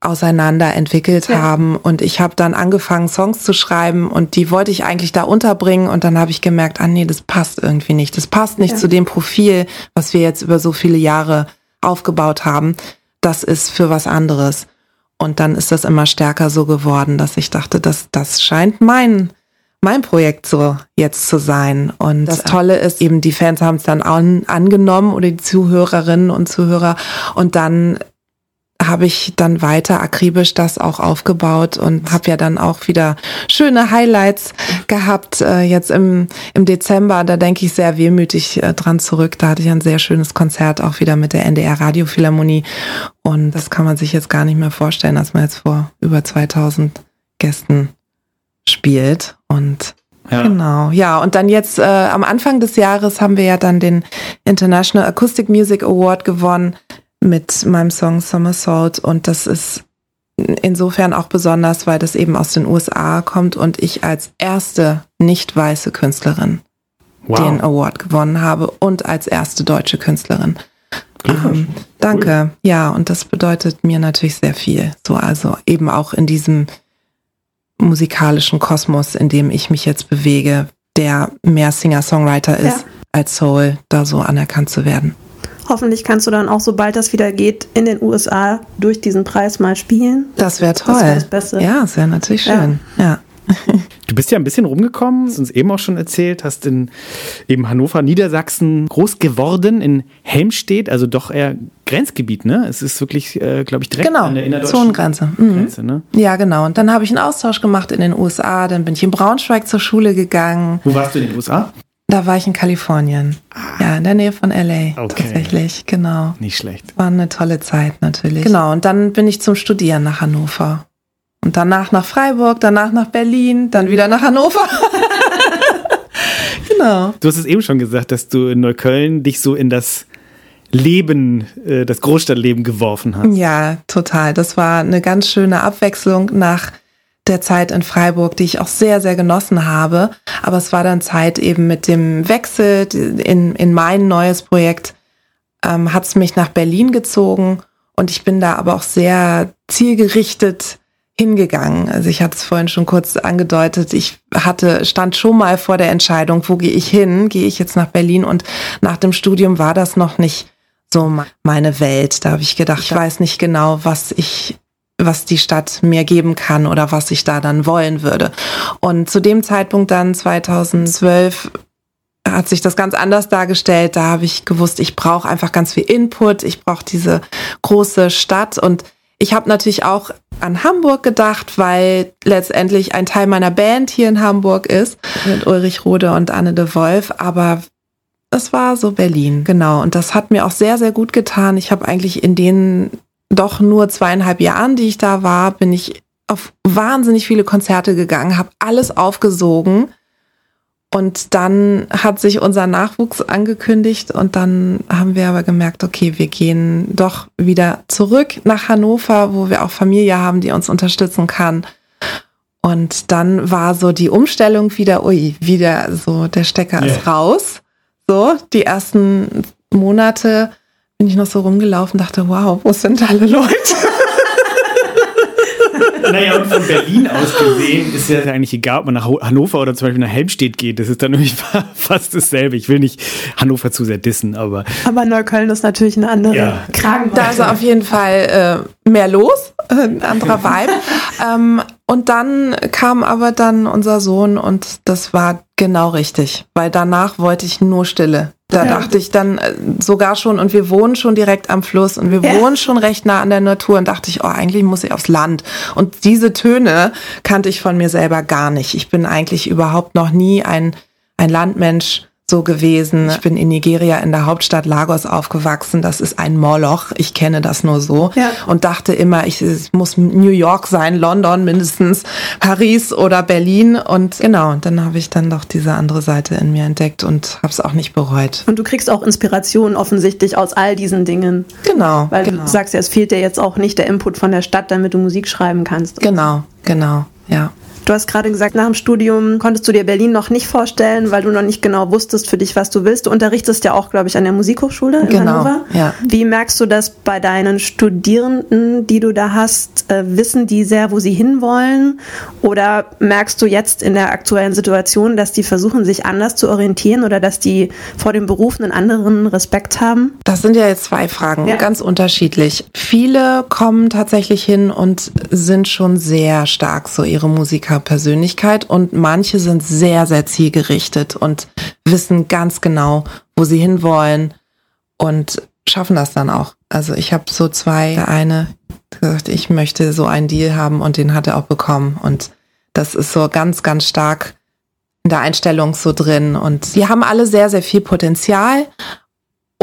auseinander entwickelt ja. haben und ich habe dann angefangen Songs zu schreiben und die wollte ich eigentlich da unterbringen und dann habe ich gemerkt, ah nee, das passt irgendwie nicht. Das passt nicht ja. zu dem Profil, was wir jetzt über so viele Jahre aufgebaut haben. Das ist für was anderes. Und dann ist das immer stärker so geworden, dass ich dachte, dass das scheint mein mein Projekt so jetzt zu sein. Und das Tolle ist eben, die Fans haben es dann an, angenommen oder die Zuhörerinnen und Zuhörer. Und dann habe ich dann weiter akribisch das auch aufgebaut und habe ja dann auch wieder schöne Highlights gehabt. Äh, jetzt im, im Dezember, da denke ich sehr wehmütig äh, dran zurück. Da hatte ich ein sehr schönes Konzert auch wieder mit der NDR Radiophilharmonie. Und das kann man sich jetzt gar nicht mehr vorstellen, dass man jetzt vor über 2000 Gästen spielt. Und ja. Genau, ja. Und dann jetzt äh, am Anfang des Jahres haben wir ja dann den International Acoustic Music Award gewonnen mit meinem Song Somersault und das ist insofern auch besonders, weil das eben aus den USA kommt und ich als erste nicht weiße Künstlerin wow. den Award gewonnen habe und als erste deutsche Künstlerin. Ähm, danke. Cool. Ja, und das bedeutet mir natürlich sehr viel. So, also eben auch in diesem musikalischen Kosmos, in dem ich mich jetzt bewege, der mehr Singer-Songwriter ist ja. als Soul, da so anerkannt zu werden. Hoffentlich kannst du dann auch, sobald das wieder geht, in den USA durch diesen Preis mal spielen. Das wäre toll. Das wäre das Beste. Ja, das wäre natürlich schön. Ja. ja. Du bist ja ein bisschen rumgekommen, hast uns eben auch schon erzählt, hast in eben Hannover, Niedersachsen groß geworden, in Helmstedt, also doch eher Grenzgebiet, ne? Es ist wirklich, äh, glaube ich, direkt genau, an der innerdeutschen Zonengrenze. Mhm. Grenze, ne? Ja, genau. Und dann habe ich einen Austausch gemacht in den USA, dann bin ich in Braunschweig zur Schule gegangen. Wo warst du in den USA? Da war ich in Kalifornien. Ah. Ja, in der Nähe von LA. Okay. Tatsächlich, genau. Nicht schlecht. War eine tolle Zeit natürlich. Genau, und dann bin ich zum Studieren nach Hannover. Und danach nach Freiburg, danach nach Berlin, dann wieder nach Hannover. genau. Du hast es eben schon gesagt, dass du in Neukölln dich so in das Leben, äh, das Großstadtleben geworfen hast. Ja, total. Das war eine ganz schöne Abwechslung nach der Zeit in Freiburg, die ich auch sehr, sehr genossen habe. Aber es war dann Zeit eben mit dem Wechsel in, in mein neues Projekt, ähm, hat es mich nach Berlin gezogen und ich bin da aber auch sehr zielgerichtet hingegangen. Also ich hatte es vorhin schon kurz angedeutet. Ich hatte, stand schon mal vor der Entscheidung, wo gehe ich hin? Gehe ich jetzt nach Berlin? Und nach dem Studium war das noch nicht so meine Welt. Da habe ich gedacht, ich weiß nicht genau, was ich was die Stadt mir geben kann oder was ich da dann wollen würde. Und zu dem Zeitpunkt dann 2012 hat sich das ganz anders dargestellt. Da habe ich gewusst, ich brauche einfach ganz viel Input, ich brauche diese große Stadt und ich habe natürlich auch an Hamburg gedacht, weil letztendlich ein Teil meiner Band hier in Hamburg ist mit Ulrich Rode und Anne de Wolf, aber es war so Berlin, genau. Und das hat mir auch sehr, sehr gut getan. Ich habe eigentlich in den doch nur zweieinhalb Jahren, die ich da war, bin ich auf wahnsinnig viele Konzerte gegangen, habe alles aufgesogen. Und dann hat sich unser Nachwuchs angekündigt und dann haben wir aber gemerkt, okay, wir gehen doch wieder zurück nach Hannover, wo wir auch Familie haben, die uns unterstützen kann. Und dann war so die Umstellung wieder, ui, wieder so, der Stecker yeah. ist raus. So, die ersten Monate bin ich noch so rumgelaufen, dachte, wow, wo sind alle Leute? naja, und von Berlin aus gesehen ist ja eigentlich egal, ob man nach Hannover oder zum Beispiel nach Helmstedt geht. Das ist dann nämlich fast dasselbe. Ich will nicht Hannover zu sehr dissen, aber. Aber Neukölln ist natürlich eine andere ja. Kragenweite. Da ist auf jeden Fall äh, mehr los, äh, ein anderer Vibe. ähm, und dann kam aber dann unser Sohn und das war genau richtig, weil danach wollte ich nur Stille. Da ja. dachte ich dann äh, sogar schon, und wir wohnen schon direkt am Fluss und wir ja. wohnen schon recht nah an der Natur und dachte ich, oh, eigentlich muss ich aufs Land. Und diese Töne kannte ich von mir selber gar nicht. Ich bin eigentlich überhaupt noch nie ein, ein Landmensch so gewesen. Ich bin in Nigeria in der Hauptstadt Lagos aufgewachsen. Das ist ein Moloch. Ich kenne das nur so. Ja. Und dachte immer, ich, es muss New York sein, London mindestens, Paris oder Berlin. Und genau, dann habe ich dann doch diese andere Seite in mir entdeckt und habe es auch nicht bereut. Und du kriegst auch Inspiration offensichtlich aus all diesen Dingen. Genau. Weil genau. du sagst ja, es fehlt dir jetzt auch nicht der Input von der Stadt, damit du Musik schreiben kannst. Genau, genau, ja. Du hast gerade gesagt, nach dem Studium konntest du dir Berlin noch nicht vorstellen, weil du noch nicht genau wusstest für dich, was du willst. Du unterrichtest ja auch, glaube ich, an der Musikhochschule in genau, Hannover. Ja. Wie merkst du das bei deinen Studierenden, die du da hast? Äh, wissen die sehr, wo sie hinwollen? Oder merkst du jetzt in der aktuellen Situation, dass die versuchen, sich anders zu orientieren oder dass die vor dem Beruf einen anderen Respekt haben? Das sind ja jetzt zwei Fragen, ja. ganz unterschiedlich. Viele kommen tatsächlich hin und sind schon sehr stark so ihre Musiker Persönlichkeit und manche sind sehr, sehr zielgerichtet und wissen ganz genau, wo sie hinwollen und schaffen das dann auch. Also ich habe so zwei, der eine gesagt, ich möchte so einen Deal haben und den hat er auch bekommen und das ist so ganz, ganz stark in der Einstellung so drin und die haben alle sehr, sehr viel Potenzial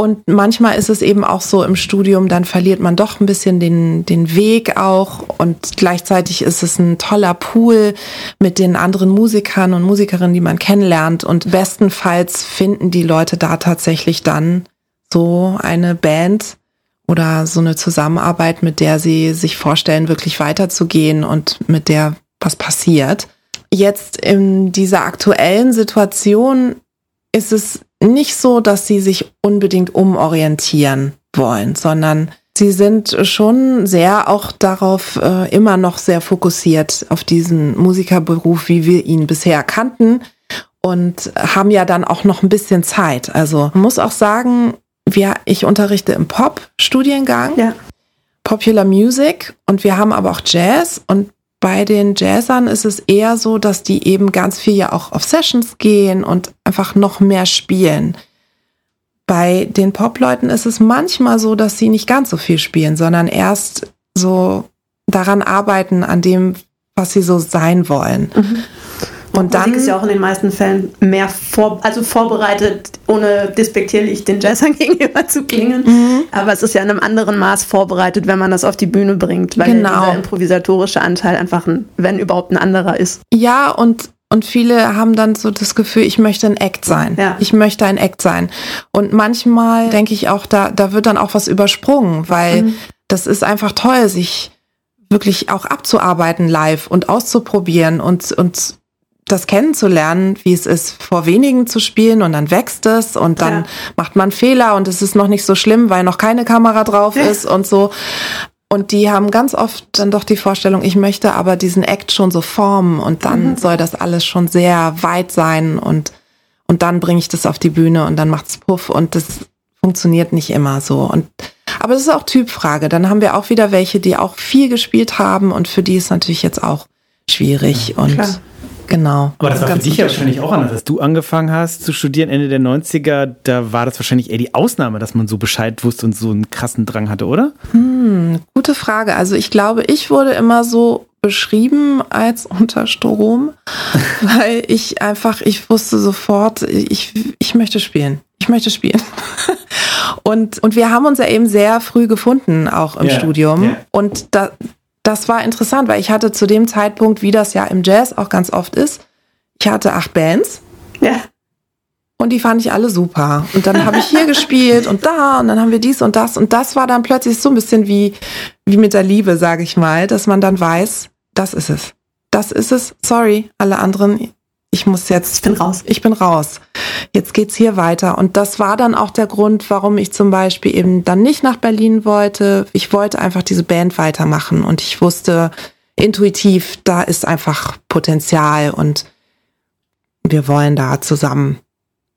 und manchmal ist es eben auch so im Studium, dann verliert man doch ein bisschen den, den Weg auch. Und gleichzeitig ist es ein toller Pool mit den anderen Musikern und Musikerinnen, die man kennenlernt. Und bestenfalls finden die Leute da tatsächlich dann so eine Band oder so eine Zusammenarbeit, mit der sie sich vorstellen, wirklich weiterzugehen und mit der was passiert. Jetzt in dieser aktuellen Situation ist es nicht so, dass sie sich unbedingt umorientieren wollen, sondern sie sind schon sehr auch darauf äh, immer noch sehr fokussiert auf diesen Musikerberuf, wie wir ihn bisher kannten und haben ja dann auch noch ein bisschen Zeit. Also muss auch sagen, wir, ich unterrichte im Pop-Studiengang, ja. Popular Music und wir haben aber auch Jazz und bei den Jazzern ist es eher so, dass die eben ganz viel ja auch auf Sessions gehen und einfach noch mehr spielen. Bei den Popleuten ist es manchmal so, dass sie nicht ganz so viel spielen, sondern erst so daran arbeiten, an dem, was sie so sein wollen. Mhm. Und dann Musik ist ja auch in den meisten Fällen mehr vor, also vorbereitet, ohne despektierlich den Jazzern gegenüber zu klingen. Mhm. Aber es ist ja in einem anderen Maß vorbereitet, wenn man das auf die Bühne bringt, weil genau. dieser improvisatorische Anteil einfach, ein, wenn überhaupt ein anderer ist. Ja, und und viele haben dann so das Gefühl, ich möchte ein Act sein. Ja. Ich möchte ein Act sein. Und manchmal denke ich auch, da, da wird dann auch was übersprungen, weil mhm. das ist einfach toll, sich wirklich auch abzuarbeiten live und auszuprobieren und, und das kennenzulernen, wie es ist, vor wenigen zu spielen und dann wächst es und dann ja. macht man Fehler und es ist noch nicht so schlimm, weil noch keine Kamera drauf ist und so. Und die haben ganz oft dann doch die Vorstellung, ich möchte aber diesen Act schon so formen und dann mhm. soll das alles schon sehr weit sein und, und dann bringe ich das auf die Bühne und dann macht's Puff und das funktioniert nicht immer so. Und, aber das ist auch Typfrage. Dann haben wir auch wieder welche, die auch viel gespielt haben und für die ist natürlich jetzt auch schwierig ja, und klar. Genau. Aber das, das war für dich ja wahrscheinlich auch anders. Als du angefangen hast zu studieren Ende der 90er, da war das wahrscheinlich eher die Ausnahme, dass man so Bescheid wusste und so einen krassen Drang hatte, oder? Hm, gute Frage. Also ich glaube, ich wurde immer so beschrieben als unter Strom, weil ich einfach, ich wusste sofort, ich, ich möchte spielen. Ich möchte spielen. und, und wir haben uns ja eben sehr früh gefunden, auch im yeah, Studium. Yeah. Und da, das war interessant, weil ich hatte zu dem Zeitpunkt, wie das ja im Jazz auch ganz oft ist, ich hatte acht Bands. Ja. Und die fand ich alle super. Und dann habe ich hier gespielt und da und dann haben wir dies und das. Und das war dann plötzlich so ein bisschen wie, wie mit der Liebe, sage ich mal, dass man dann weiß, das ist es. Das ist es. Sorry, alle anderen, ich muss jetzt. Ich bin raus. Ich bin raus. Jetzt geht's hier weiter. Und das war dann auch der Grund, warum ich zum Beispiel eben dann nicht nach Berlin wollte. Ich wollte einfach diese Band weitermachen und ich wusste intuitiv, da ist einfach Potenzial und wir wollen da zusammen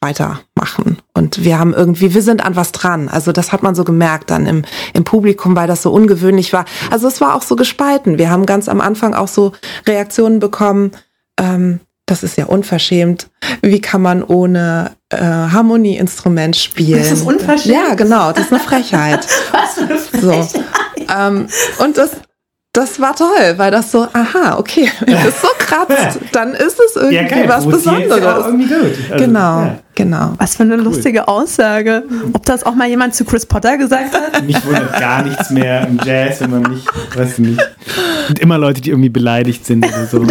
weitermachen. Und wir haben irgendwie, wir sind an was dran. Also das hat man so gemerkt dann im, im Publikum, weil das so ungewöhnlich war. Also es war auch so gespalten. Wir haben ganz am Anfang auch so Reaktionen bekommen, ähm, das ist ja unverschämt. Wie kann man ohne äh, Harmonieinstrument spielen? Das ist unverschämt. Ja, genau, das ist eine Frechheit. Was für eine Frechheit. So. Ähm, und das, das war toll, weil das so, aha, okay, wenn es so kratzt, dann ist es irgendwie ja, geil. was Besonderes. Ja irgendwie gut. Also, genau, ja. genau. Was für eine cool. lustige Aussage. Ob das auch mal jemand zu Chris Potter gesagt hat? Mich wundert gar nichts mehr im Jazz, wenn man nicht, weißt du nicht. Und immer Leute, die irgendwie beleidigt sind oder so.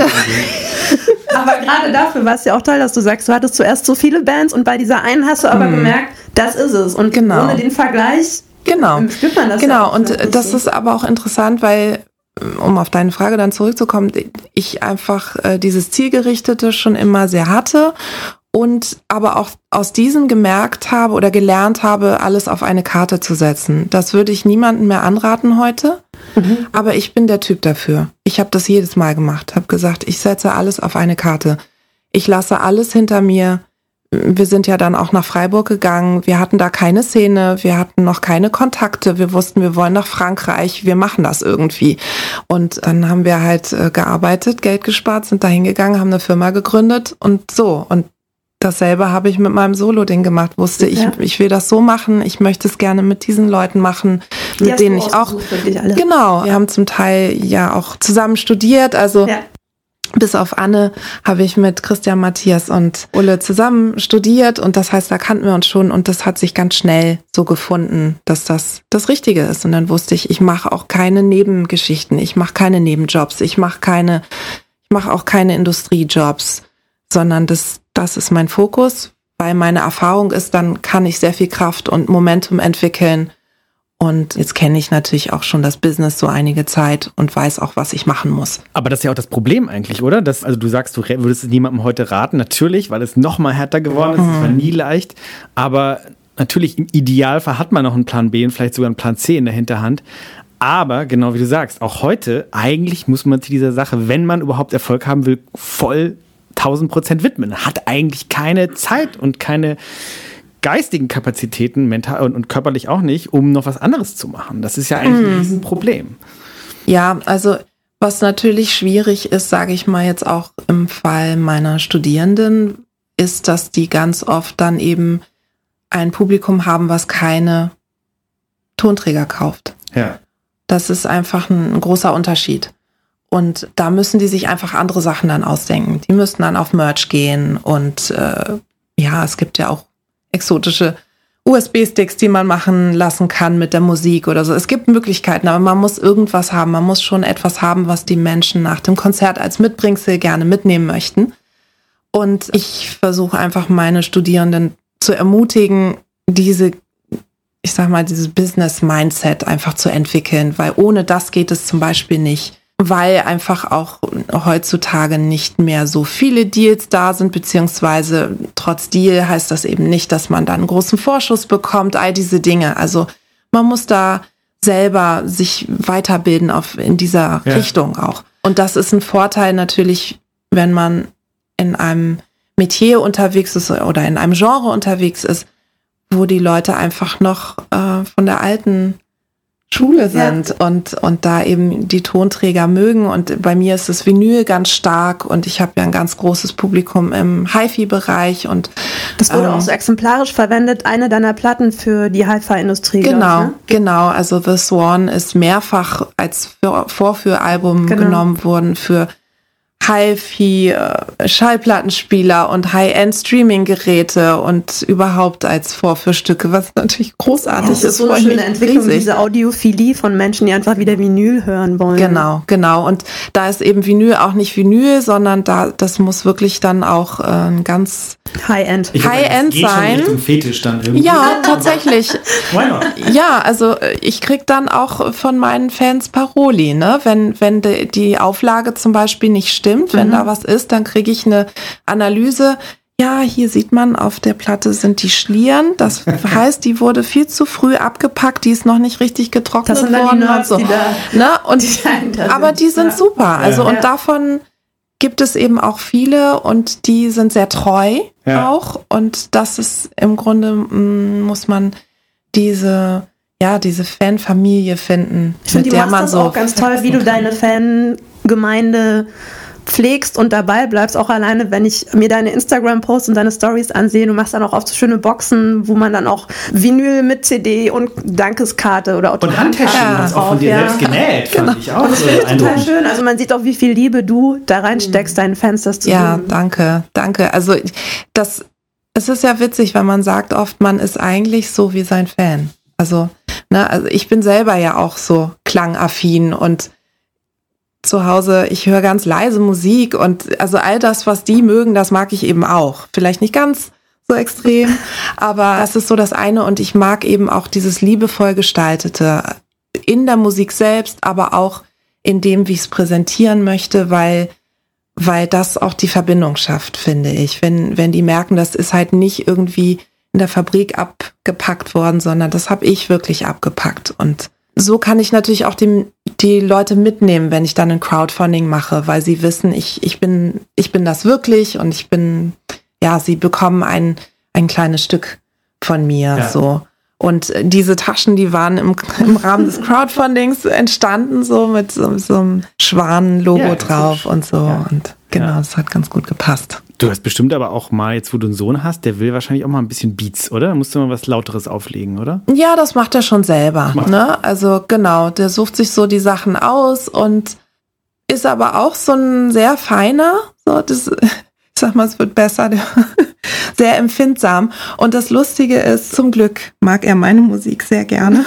Aber gerade dafür war es ja auch toll, dass du sagst, du hattest zuerst so viele Bands und bei dieser einen hast du aber mhm. gemerkt, das ist es. Und genau. ohne den Vergleich genau. spürt man das. Genau, ja und das so. ist aber auch interessant, weil um auf deine Frage dann zurückzukommen, ich einfach äh, dieses Zielgerichtete schon immer sehr hatte und aber auch aus diesem gemerkt habe oder gelernt habe, alles auf eine Karte zu setzen. Das würde ich niemandem mehr anraten heute. Mhm. Aber ich bin der Typ dafür. Ich habe das jedes Mal gemacht, habe gesagt, ich setze alles auf eine Karte. Ich lasse alles hinter mir. Wir sind ja dann auch nach Freiburg gegangen. Wir hatten da keine Szene, wir hatten noch keine Kontakte. Wir wussten, wir wollen nach Frankreich, wir machen das irgendwie. Und dann haben wir halt äh, gearbeitet, Geld gespart, sind da hingegangen, haben eine Firma gegründet und so. Und Dasselbe habe ich mit meinem Solo-Ding gemacht. Wusste ich, ja. ich will das so machen. Ich möchte es gerne mit diesen Leuten machen, mit denen ich auch. Genau. Wir haben zum Teil ja auch zusammen studiert. Also bis auf Anne habe ich mit Christian Matthias und Ulle zusammen studiert. Und das heißt, da kannten wir uns schon. Und das hat sich ganz schnell so gefunden, dass das das Richtige ist. Und dann wusste ich, ich mache auch keine Nebengeschichten. Ich mache keine Nebenjobs. Ich mache keine, ich mache auch keine Industriejobs sondern das, das ist mein Fokus, weil meine Erfahrung ist, dann kann ich sehr viel Kraft und Momentum entwickeln. Und jetzt kenne ich natürlich auch schon das Business so einige Zeit und weiß auch, was ich machen muss. Aber das ist ja auch das Problem eigentlich, oder? Das, also du sagst, du würdest es niemandem heute raten, natürlich, weil es noch mal härter geworden ist. Es mhm. war nie leicht. Aber natürlich im Idealfall hat man noch einen Plan B und vielleicht sogar einen Plan C in der Hinterhand. Aber genau wie du sagst, auch heute, eigentlich muss man zu dieser Sache, wenn man überhaupt Erfolg haben will, voll 1000 Prozent widmen. Hat eigentlich keine Zeit und keine geistigen Kapazitäten, mental und, und, körperlich auch nicht, um noch was anderes zu machen. Das ist ja eigentlich mm. ein Riesenproblem. Ja, also Was natürlich schwierig ist, sage ich mal jetzt auch im Fall meiner Studierenden, ist, dass die ganz oft dann eben ein Publikum haben, was keine Tonträger kauft. Ja. Das ist einfach ein, ein großer Unterschied. Und da müssen die sich einfach andere Sachen dann ausdenken. Die müssten dann auf Merch gehen und äh, ja, es gibt ja auch exotische USB-Sticks, die man machen lassen kann mit der Musik oder so. Es gibt Möglichkeiten, aber man muss irgendwas haben. Man muss schon etwas haben, was die Menschen nach dem Konzert als Mitbringsel gerne mitnehmen möchten. Und ich versuche einfach meine Studierenden zu ermutigen, diese, ich sag mal, dieses Business-Mindset einfach zu entwickeln, weil ohne das geht es zum Beispiel nicht weil einfach auch heutzutage nicht mehr so viele Deals da sind, beziehungsweise trotz Deal heißt das eben nicht, dass man dann einen großen Vorschuss bekommt, all diese Dinge. Also man muss da selber sich weiterbilden auf, in dieser ja. Richtung auch. Und das ist ein Vorteil natürlich, wenn man in einem Metier unterwegs ist oder in einem Genre unterwegs ist, wo die Leute einfach noch äh, von der alten Schule sind ja. und, und da eben die Tonträger mögen. Und bei mir ist das Vinyl ganz stark und ich habe ja ein ganz großes Publikum im HiFi-Bereich und das wurde ähm, auch so exemplarisch verwendet, eine deiner Platten für die Hi-Fi-Industrie. Genau, ich, ne? genau. Also The Swan ist mehrfach als Vorführalbum genau. genommen worden für HiFi, äh, Schallplattenspieler und High-End-Streaming-Geräte und überhaupt als Vorführstücke, was natürlich großartig das ist. ist so eine schöne Entwicklung, riesig. diese Audiophilie von Menschen, die einfach wieder Vinyl hören wollen. Genau, genau. Und da ist eben Vinyl auch nicht Vinyl, sondern da, das muss wirklich dann auch äh, ein ganz High-End High-End sein. Schon Fetisch dann irgendwie. Ja, tatsächlich. ja, also äh, ich krieg dann auch von meinen Fans Paroli, ne? Wenn, wenn die, die Auflage zum Beispiel nicht stimmt stimmt. Wenn mhm. da was ist, dann kriege ich eine Analyse. Ja, hier sieht man, auf der Platte sind die Schlieren. Das heißt, die wurde viel zu früh abgepackt, die ist noch nicht richtig getrocknet das worden. Die Nerds, und so. Die da, ne? und die aber die sind ja. super. Also ja. und davon gibt es eben auch viele und die sind sehr treu ja. auch. Und das ist im Grunde, mm, muss man diese ja, diese Fanfamilie finden, ich mit der man so. auch ganz toll, wie du deine Fangemeinde pflegst und dabei bleibst, auch alleine, wenn ich mir deine Instagram-Posts und deine Stories ansehe. Du machst dann auch oft so schöne Boxen, wo man dann auch Vinyl mit CD und Dankeskarte oder Und Handtäschchen, ja. das auch von dir ja. selbst genäht, fand genau. ich auch. das so total schön. Also man sieht auch, wie viel Liebe du da reinsteckst, deinen Fans das zu Ja, tun. danke, danke. Also das, es ist ja witzig, weil man sagt oft, man ist eigentlich so wie sein Fan. Also, ne, also ich bin selber ja auch so klangaffin und zu Hause, ich höre ganz leise Musik und also all das, was die mögen, das mag ich eben auch. Vielleicht nicht ganz so extrem, aber das ist so das eine und ich mag eben auch dieses liebevoll gestaltete in der Musik selbst, aber auch in dem, wie ich es präsentieren möchte, weil weil das auch die Verbindung schafft, finde ich. Wenn wenn die merken, das ist halt nicht irgendwie in der Fabrik abgepackt worden, sondern das habe ich wirklich abgepackt und so kann ich natürlich auch die, die Leute mitnehmen, wenn ich dann ein Crowdfunding mache, weil sie wissen, ich, ich bin, ich bin das wirklich und ich bin, ja, sie bekommen ein, ein kleines Stück von mir, ja. so. Und diese Taschen, die waren im, im Rahmen des Crowdfundings entstanden, so mit so, so einem Schwan-Logo ja, drauf und so. Ja. Und genau, das hat ganz gut gepasst. Du hast bestimmt aber auch mal, jetzt wo du einen Sohn hast, der will wahrscheinlich auch mal ein bisschen Beats, oder? Da musst du mal was Lauteres auflegen, oder? Ja, das macht er schon selber. Ne? Also genau, der sucht sich so die Sachen aus und ist aber auch so ein sehr feiner. So, das, sag mal, es wird besser. Sehr empfindsam. Und das Lustige ist, zum Glück mag er meine Musik sehr gerne.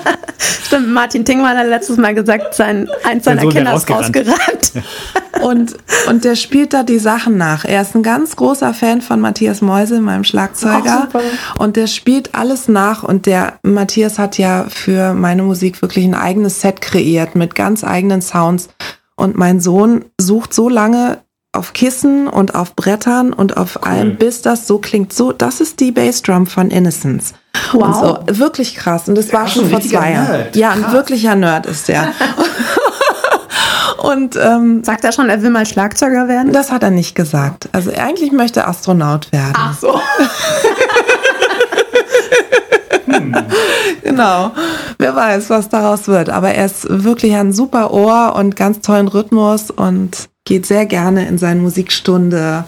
Stimmt, Martin Tingmann hat letztes Mal gesagt, sein, eins seiner Kinder ist rausgerannt. und, und der spielt da die Sachen nach. Er ist ein ganz großer Fan von Matthias Meusel, meinem Schlagzeuger. und der spielt alles nach. Und der Matthias hat ja für meine Musik wirklich ein eigenes Set kreiert mit ganz eigenen Sounds. Und mein Sohn sucht so lange auf Kissen und auf Brettern und auf cool. allem, bis das so klingt. So, das ist die Bassdrum von Innocence. Wow. So, wirklich krass. Und das ja, war schon vor zwei Jahren. Ja, ein wirklicher Nerd ist der. Und ähm, sagt er schon, er will mal Schlagzeuger werden? Das hat er nicht gesagt. Also eigentlich möchte er Astronaut werden. Ach so. hm. genau. Wer weiß, was daraus wird. Aber er ist wirklich ein super Ohr und ganz tollen Rhythmus und geht sehr gerne in seine Musikstunde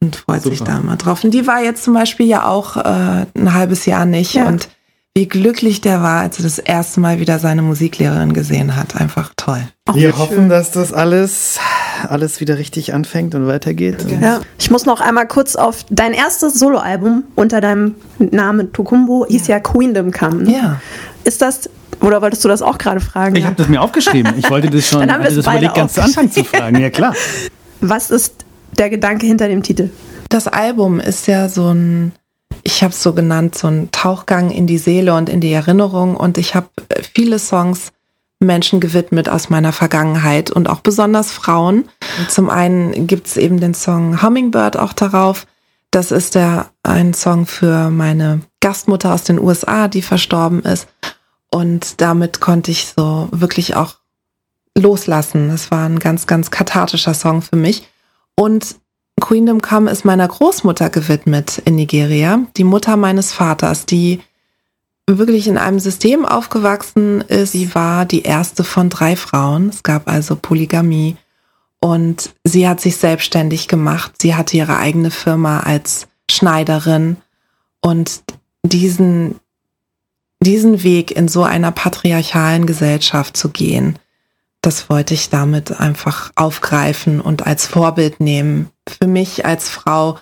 und freut super. sich da immer drauf. Und die war jetzt zum Beispiel ja auch äh, ein halbes Jahr nicht ja. und wie glücklich der war, als er das erste Mal wieder seine Musiklehrerin gesehen hat. Einfach toll. Wir hoffen, dass das alles, alles wieder richtig anfängt und weitergeht. Ja. Ich muss noch einmal kurz auf dein erstes Soloalbum unter deinem Namen Tokumbo ja. hieß ja Queendom Come. Ja. Ist das oder wolltest du das auch gerade fragen? Ich habe das mir aufgeschrieben. Ich wollte das schon, Dann haben das überlegt, ganz zu Anfang zu fragen. Ja, klar. Was ist der Gedanke hinter dem Titel? Das Album ist ja so ein ich habe es so genannt, so ein Tauchgang in die Seele und in die Erinnerung. Und ich habe äh, viele Songs Menschen gewidmet aus meiner Vergangenheit und auch besonders Frauen. Und zum einen gibt es eben den Song Hummingbird auch darauf. Das ist der ein Song für meine Gastmutter aus den USA, die verstorben ist. Und damit konnte ich so wirklich auch loslassen. Das war ein ganz, ganz kathartischer Song für mich. Und Queendom Come ist meiner Großmutter gewidmet in Nigeria, die Mutter meines Vaters, die wirklich in einem System aufgewachsen ist. Sie war die erste von drei Frauen. Es gab also Polygamie. Und sie hat sich selbstständig gemacht. Sie hatte ihre eigene Firma als Schneiderin. Und diesen, diesen Weg in so einer patriarchalen Gesellschaft zu gehen, das wollte ich damit einfach aufgreifen und als Vorbild nehmen. Für mich als Frau,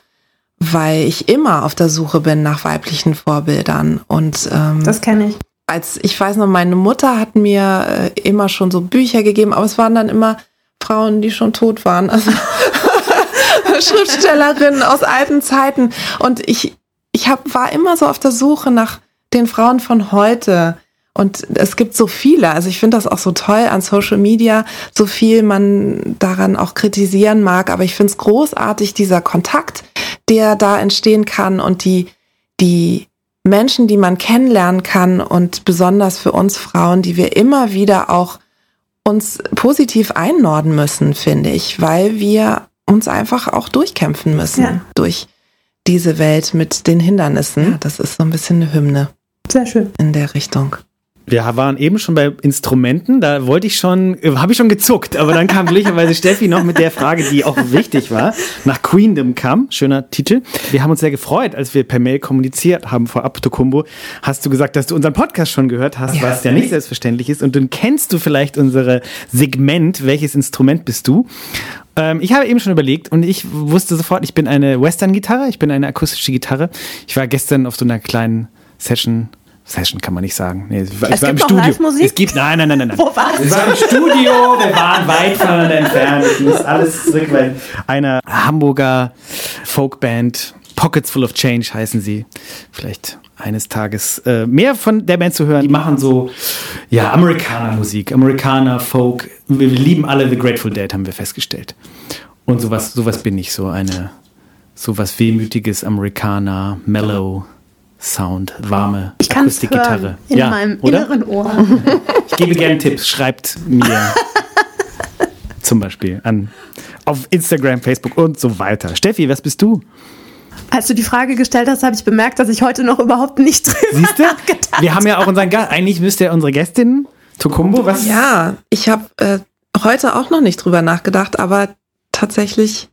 weil ich immer auf der Suche bin nach weiblichen Vorbildern. Und ähm, das kenne ich. Als ich weiß noch, meine Mutter hat mir äh, immer schon so Bücher gegeben, aber es waren dann immer Frauen, die schon tot waren. Also Schriftstellerinnen aus alten Zeiten. Und ich, ich hab, war immer so auf der Suche nach den Frauen von heute, und es gibt so viele, also ich finde das auch so toll an Social Media, so viel man daran auch kritisieren mag, aber ich finde es großartig, dieser Kontakt, der da entstehen kann und die, die Menschen, die man kennenlernen kann und besonders für uns Frauen, die wir immer wieder auch uns positiv einnorden müssen, finde ich, weil wir uns einfach auch durchkämpfen müssen ja. durch diese Welt mit den Hindernissen. Ja, das ist so ein bisschen eine Hymne. Sehr schön. In der Richtung. Wir waren eben schon bei Instrumenten, da wollte ich schon, äh, habe ich schon gezuckt, aber dann kam glücklicherweise Steffi noch mit der Frage, die auch wichtig war, nach Queendom kam, schöner Titel. Wir haben uns sehr gefreut, als wir per Mail kommuniziert haben vor Tokumbo, hast du gesagt, dass du unseren Podcast schon gehört hast, ja. was ja nicht selbstverständlich ist und dann kennst du vielleicht unsere Segment, welches Instrument bist du? Ähm, ich habe eben schon überlegt und ich wusste sofort, ich bin eine Western-Gitarre, ich bin eine akustische Gitarre. Ich war gestern auf so einer kleinen Session Session kann man nicht sagen. Nee, ich war, es ich war im Studio. Es gibt, nein, nein, nein, nein. Wo war's? Es war im Studio, wir waren weit voneinander entfernt. Ich muss alles zurück, weil einer Hamburger Folkband, Pockets Full of Change heißen sie. Vielleicht eines Tages äh, mehr von der Band zu hören. Die machen so, ja, Amerikaner-Musik, Amerikaner, Folk. Wir lieben alle The Grateful Dead, haben wir festgestellt. Und sowas, sowas bin ich, so eine, sowas wehmütiges Amerikaner, Mellow. Sound, warme ich Akustikgitarre. In ja, meinem oder? inneren Ohr. Ich gebe gerne Tipps. Schreibt mir zum Beispiel an auf Instagram, Facebook und so weiter. Steffi, was bist du? Als du die Frage gestellt hast, habe ich bemerkt, dass ich heute noch überhaupt nicht drüber Siehste? nachgedacht Wir haben ja auch unseren Gast. Eigentlich müsste ja unsere Gästin Tokumbo was. Ja, ich habe äh, heute auch noch nicht drüber nachgedacht, aber tatsächlich,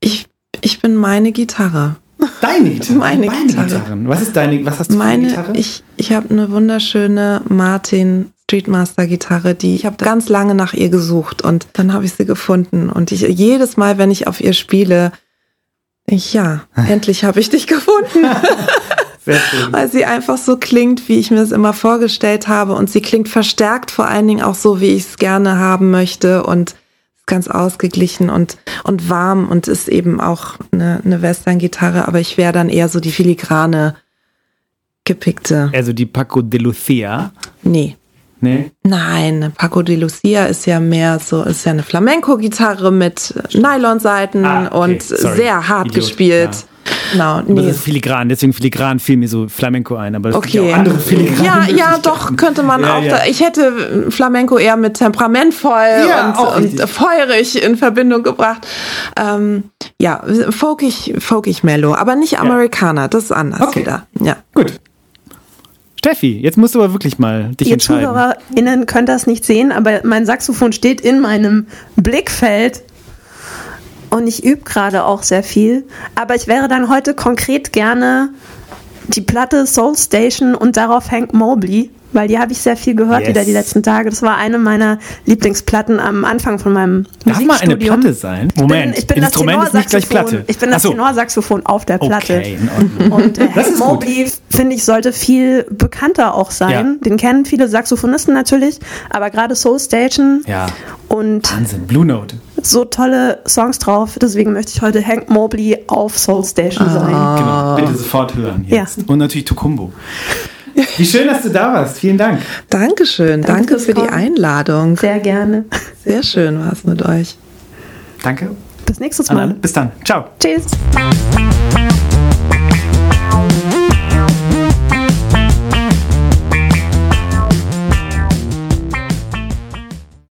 ich, ich bin meine Gitarre. Deine Gitarre? Meine, Gitarre. Gitarren. Was ist deine, was hast du Meine, für eine Gitarre? Ich, ich habe eine wunderschöne Martin Streetmaster Gitarre, die ich habe ganz lange nach ihr gesucht und dann habe ich sie gefunden und ich jedes Mal, wenn ich auf ihr spiele, ich, ja, endlich habe ich dich gefunden. Weil sie einfach so klingt, wie ich mir es immer vorgestellt habe und sie klingt verstärkt vor allen Dingen auch so, wie ich es gerne haben möchte und ganz ausgeglichen und, und warm und ist eben auch eine, eine Western-Gitarre, aber ich wäre dann eher so die filigrane gepickte. Also die Paco de Lucia? Nee. Nee? Nein, Paco de Lucia ist ja mehr so, ist ja eine Flamenco-Gitarre mit Nylonseiten ah, okay. und Sorry. sehr hart Idiot. gespielt. Ja. Genau, nee. Das ist filigran, deswegen filigran fiel mir so Flamenco ein, aber es okay. gibt auch andere filigran. Ja, ja, doch, könnte man ja, auch. Ja. Da, ich hätte Flamenco eher mit temperamentvoll ja, und, und feurig in Verbindung gebracht. Ähm, ja, folkig, folkig Mellow, aber nicht Amerikaner, das ist anders okay. wieder. Ja. Gut. Steffi, jetzt musst du aber wirklich mal dich Ihr entscheiden. ZuhörerInnen könnt das nicht sehen, aber mein Saxophon steht in meinem Blickfeld. Und ich übe gerade auch sehr viel. Aber ich wäre dann heute konkret gerne die Platte Soul Station und darauf Hank Mobley, weil die habe ich sehr viel gehört Yes. wieder die letzten Tage. Das war eine meiner Lieblingsplatten am Anfang von meinem Darf mal eine. Platte sein? Ich Moment, bin, ich bin Instrument das ist nicht gleich. Platte. Ich bin das so. Tenorsaxophon auf der Platte. Okay. Und äh, Hank. Mobley, finde ich, sollte viel bekannter auch sein. Ja. Den kennen viele Saxophonisten natürlich, aber gerade Soul Station Ja, und Wahnsinn. Blue Note. So tolle Songs drauf. Deswegen möchte ich heute Hank Mobley auf Soul Station Genau, sein. bitte sofort hören Ja. jetzt. Und natürlich Tukumbo. Wie schön, dass du da warst. Vielen Dank. Dankeschön. Danke, fürs für die. Einladung. Sehr gerne. Sehr schön war es mit euch. Danke Bis nächstes. Mal. Bis dann. Ciao. Tschüss.